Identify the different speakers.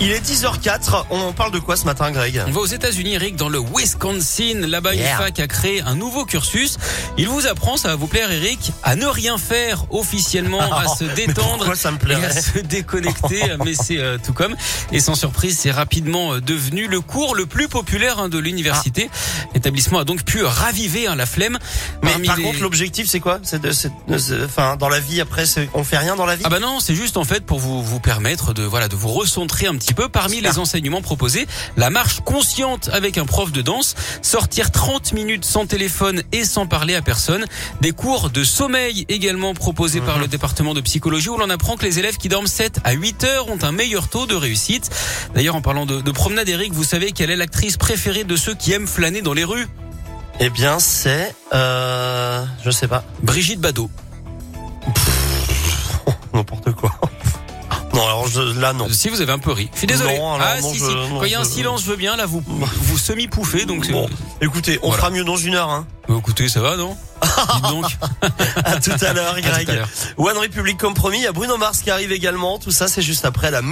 Speaker 1: Il est 10h04. On parle de quoi ce matin, Greg
Speaker 2: On va aux États-Unis, Eric, dans le Wisconsin. Là-bas,
Speaker 1: Yeah.
Speaker 2: une fac a créé un nouveau cursus. Il vous apprend, ça va vous plaire, Eric, à ne rien faire officiellement, à se détendre.
Speaker 1: ça me
Speaker 2: et à se déconnecter, mais c'est euh, tout comme. Et sans surprise, c'est rapidement euh, devenu le cours le plus populaire hein, de l'université. L'établissement a donc pu raviver hein, la flemme.
Speaker 1: Mais
Speaker 2: Parmi
Speaker 1: par
Speaker 2: les-
Speaker 1: contre, l'objectif, c'est quoi? C'est de, enfin, dans la vie après, on fait rien dans la vie?
Speaker 2: Ah bah non, c'est juste en fait pour vous vous permettre de voilà de vous recentrer un petit peu parmi les enseignements proposés, la marche consciente avec un prof de danse, sortir 30 minutes sans téléphone et sans parler à personne, des cours de sommeil également proposés par le département de psychologie où l'on apprend que les élèves qui dorment 7 à 8 heures ont un meilleur taux de réussite. D'ailleurs en parlant de, de promenade Eric, vous savez quelle est l'actrice préférée de ceux qui aiment flâner dans les rues?
Speaker 1: Eh bien, c'est, euh, je sais pas,
Speaker 2: Brigitte Bardot.
Speaker 1: n'importe quoi. Non, alors je, là, non.
Speaker 2: Si vous avez un peu ri. Je suis désolé.
Speaker 1: Non, alors
Speaker 2: ah
Speaker 1: non,
Speaker 2: si
Speaker 1: je-
Speaker 2: si.
Speaker 1: non,
Speaker 2: Quand il y a un
Speaker 1: je-
Speaker 2: silence, je veux bien. Là, vous vous semi pouffez, donc.
Speaker 1: Bon, écoutez, on
Speaker 2: Voilà.
Speaker 1: fera mieux dans une heure. Hein.
Speaker 2: Bah, écoutez, ça va, non Dites donc.
Speaker 1: À tout à l'heure,
Speaker 2: À tout à
Speaker 1: Greg.
Speaker 2: l'heure.
Speaker 1: One Republic comme promis. Il y a Bruno Mars qui arrive également. Tout ça, c'est juste après la